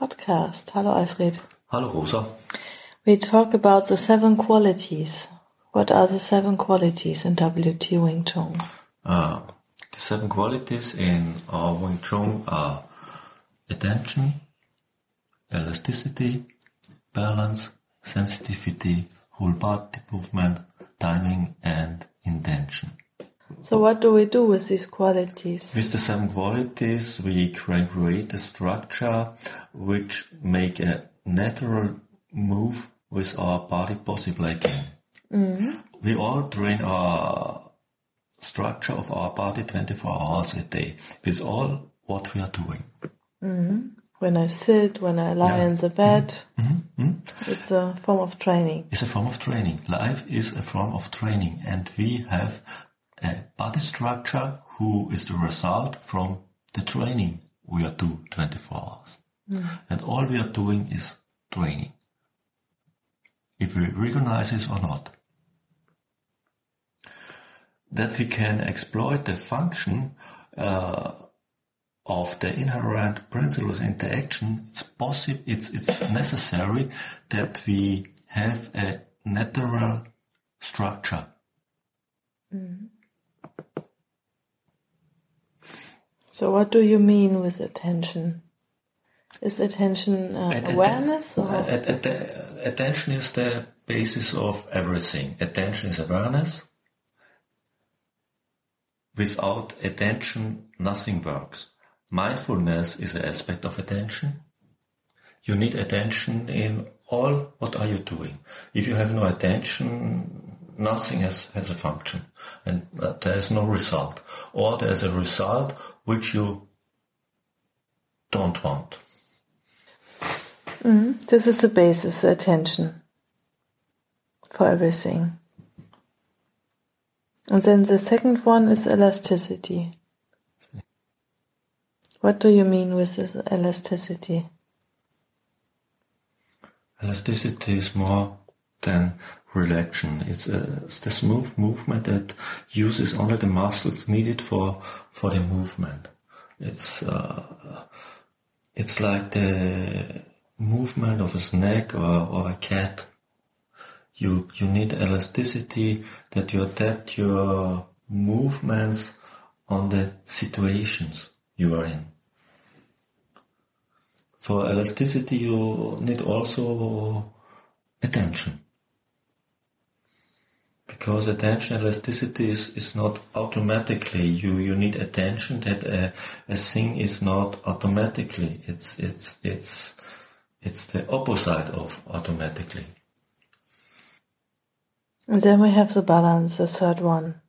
podcast. Hello, Alfred. Hello, Rosa. We talk about the seven qualities. What are the seven qualities in WT Wing Tsun? Uh, the seven qualities in our Wing Tsun are attention, elasticity, balance, sensitivity, whole body movement, timing, and intention. So what do we do with these qualities? With the seven qualities, we create a structure which make a natural move with our body possible again. Mm-hmm. We all train our structure of our body 24 hours a day with all what we are doing. Mm-hmm. When I sit, when I lie yeah. in the bed, mm-hmm. mm-hmm. it's a form of training. It's a form of training. Life is a form of training and we have a body structure who is the result from the training we are doing 24 hours. Mm. And all we are doing is training. If we recognize it or not. That we can exploit the function uh, of the inherent principles interaction, it's possible, it's, it's necessary that we have a natural structure. Mm. So what do you mean with attention? Is attention uh, at, awareness? At, at, attention is the basis of everything. Attention is awareness. Without attention, nothing works. Mindfulness is an aspect of attention. You need attention in all what are you doing. If you have no attention, nothing has, has a function and uh, there is no result. Or there's a result which you don't want. Mm, this is the basis, attention for everything. And then the second one is elasticity. What do you mean with this elasticity? Elasticity is more than relaxation. It's, a, it's the smooth movement that uses only the muscles needed for for the movement. It's uh, it's like the movement of a snake or, or a cat. You you need elasticity that you adapt your movements on the situations you are in. For elasticity, you need also attention because attention elasticity is, is not automatically you you need attention that a, a thing is not automatically. It's it's it's it's the opposite of automatically. And then we have the balance the third one.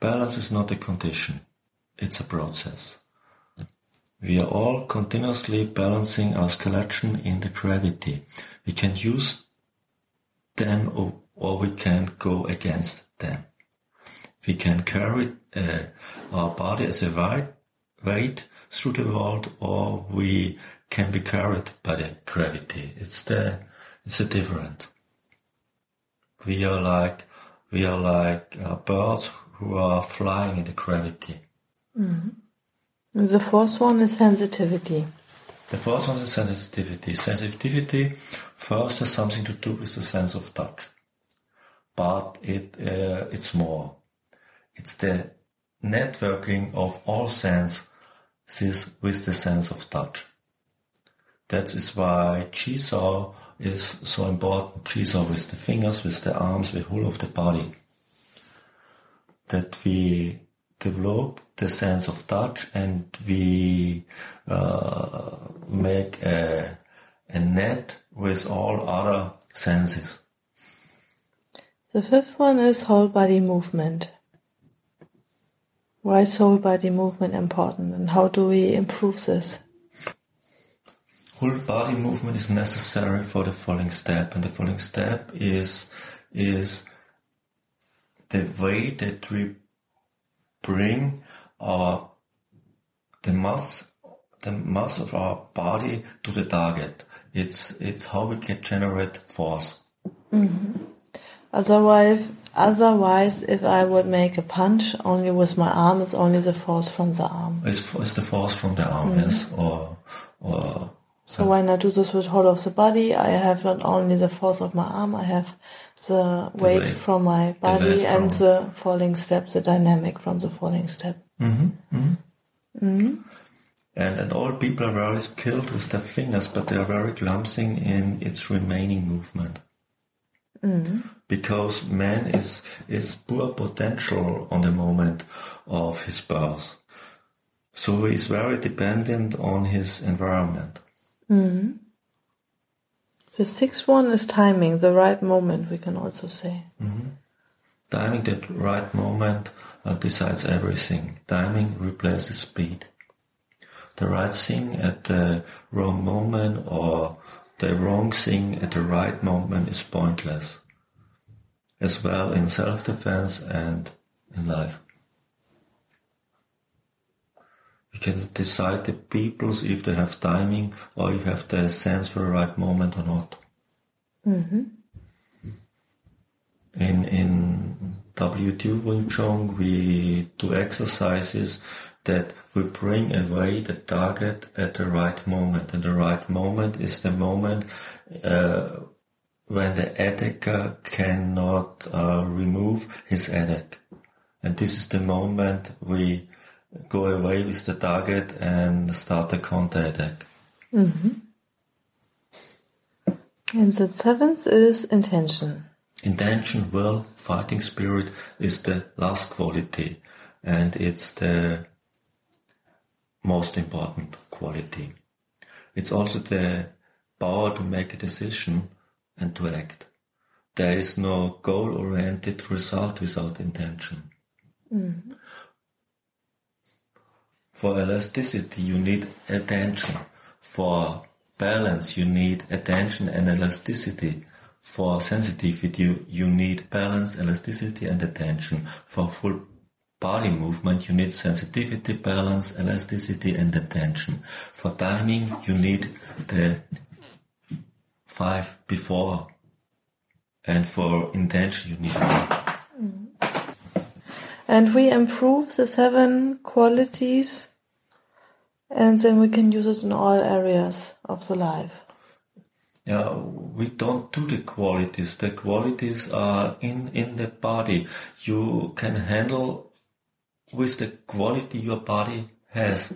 Balance is not a condition. It's a process. We are all continuously balancing our skeleton in the gravity. We can use them or, or we can go against them. We can carry uh, our body as a weight, through the world or we can be carried by the gravity. It's the, it's a different. We are like, we are like uh, birds who are flying in the gravity. Mm-hmm. The fourth one is sensitivity. The fourth one is sensitivity. Sensitivity first has something to do with the sense of touch, but it uh, it's more. It's the networking of all senses with the sense of touch. That is why Chi Sao is so important. Chi Sao with the fingers, with the arms, the whole of the body. That we develop the sense of touch and we uh, make a, a net with all other senses. The fifth one is whole body movement. Why is whole body movement important and how do we improve this? Whole body movement is necessary for the following step, and the following step is is the way that we bring our the mass the mass of our body to the target. It's it's how we can generate force. Mm-hmm. Otherwise, otherwise, if I would make a punch only with my arm, it's only the force from the arm. It's, it's the force from the arm, yes, mm-hmm. or or So when I do this with whole of the body, I have not only the force of my arm, I have the weight weight. from my body and the falling step, the dynamic from the falling step. Mm-hmm, mm-hmm. Mm-hmm. And, and all people are very skilled with their fingers, but they are very clumsy in its remaining movement. Because man is, is poor potential on the moment of his birth. So he is very dependent on his environment. The sixth one is timing, the right moment, we can also say. Timing that right moment uh, decides everything. Timing replaces speed. The right thing at the wrong moment or the wrong thing at the right moment is pointless. As well in self-defense and in life. You can decide the peoples if they have timing or if they have the sense for the right moment or not. in in WTU Wing Tsun we do exercises that we bring away the target at the right moment, and the right moment is the moment uh, when the attacker cannot uh, remove his attack, and this is the moment we go away with the target and start the counter attack. Mm-hmm. And the seventh is intention. intention, will, fighting spirit is the last quality and it's the most important quality. It's also the power to make a decision and to act. There is no goal oriented result without intention. Mm-hmm. For elasticity, you need attention. For balance, you need attention and elasticity. For sensitivity, you, need balance, elasticity, and attention. For full body movement, you need sensitivity, balance, elasticity, and attention. For timing, you need the five before. And for intention, you need one. And we improve the seven qualities and then we can use it in all areas of the life. Yeah, we don't do the qualities. The qualities are in, in the body. You can handle with the quality your body has.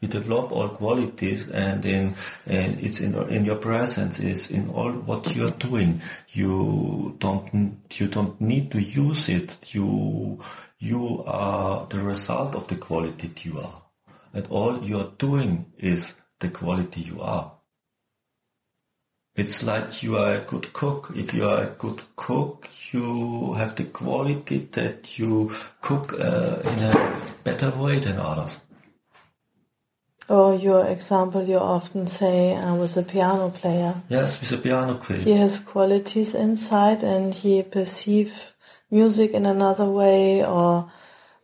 You develop all qualities and in, and it's in, in your presence, it's in all what you're doing. You don't, you don't need to use it. You, you are the result of the quality you are. And all you're doing is the quality you are. It's like you are a good cook. If you are a good cook, you have the quality that you cook uh, in a better way than others. Or your example, you often say uh, with a piano player. Yes, with a piano quill. He has qualities inside and he perceives music in another way or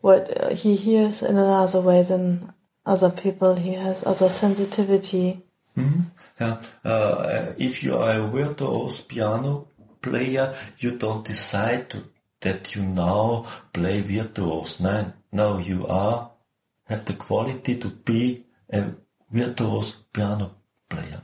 what he hears in another way than other people. He has other sensitivity. Yeah. Uh, if you are a virtuoso piano player, you don't decide to, that you now play virtuos. No, no, you are have the quality to be a virtuoso piano player.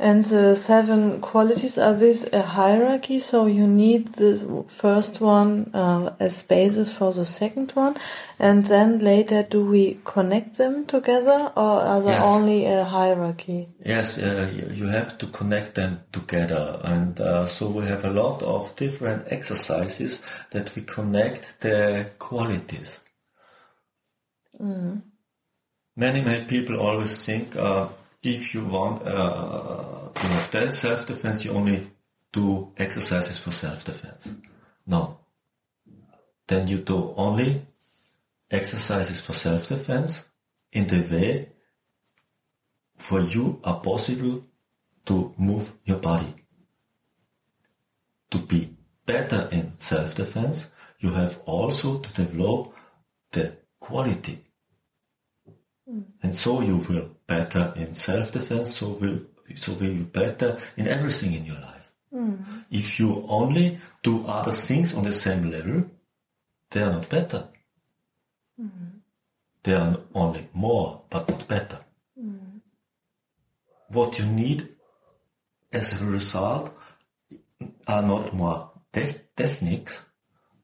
And the seven qualities are this a hierarchy? So you need the first one uh, as basis for the second one, and then later do we connect them together, or are there Yes. only a hierarchy? Yes, uh, you have to connect them together, and uh, so we have a lot of different exercises that we connect the qualities. Many, many people always think uh, if you want uh, to have that self-defense, you only do exercises for self-defense. No. Then you do only exercises for self-defense in the way for you are possible to move your body. To be better in self-defense, you have also to develop the quality. Hmm. And so you will better in self-defense, so will, so will you better in everything in your life. Hmm. If you only do other things on the same level, they are not better. Hmm. They are only more, but not better. What you need as a result are not more te- techniques,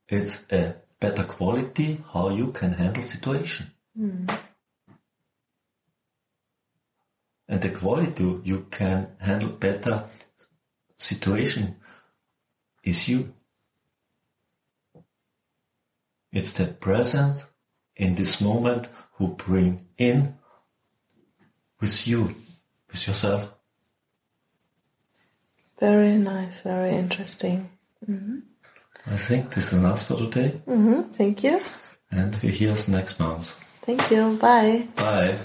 it's a better quality how you can handle situation. And the quality you can handle better situation is you. It's the presence in this moment who bring in with you, with yourself. Very nice, very interesting. I think this is enough for today hmm Thank you. and we hear us next month. Thank you. Bye. Bye.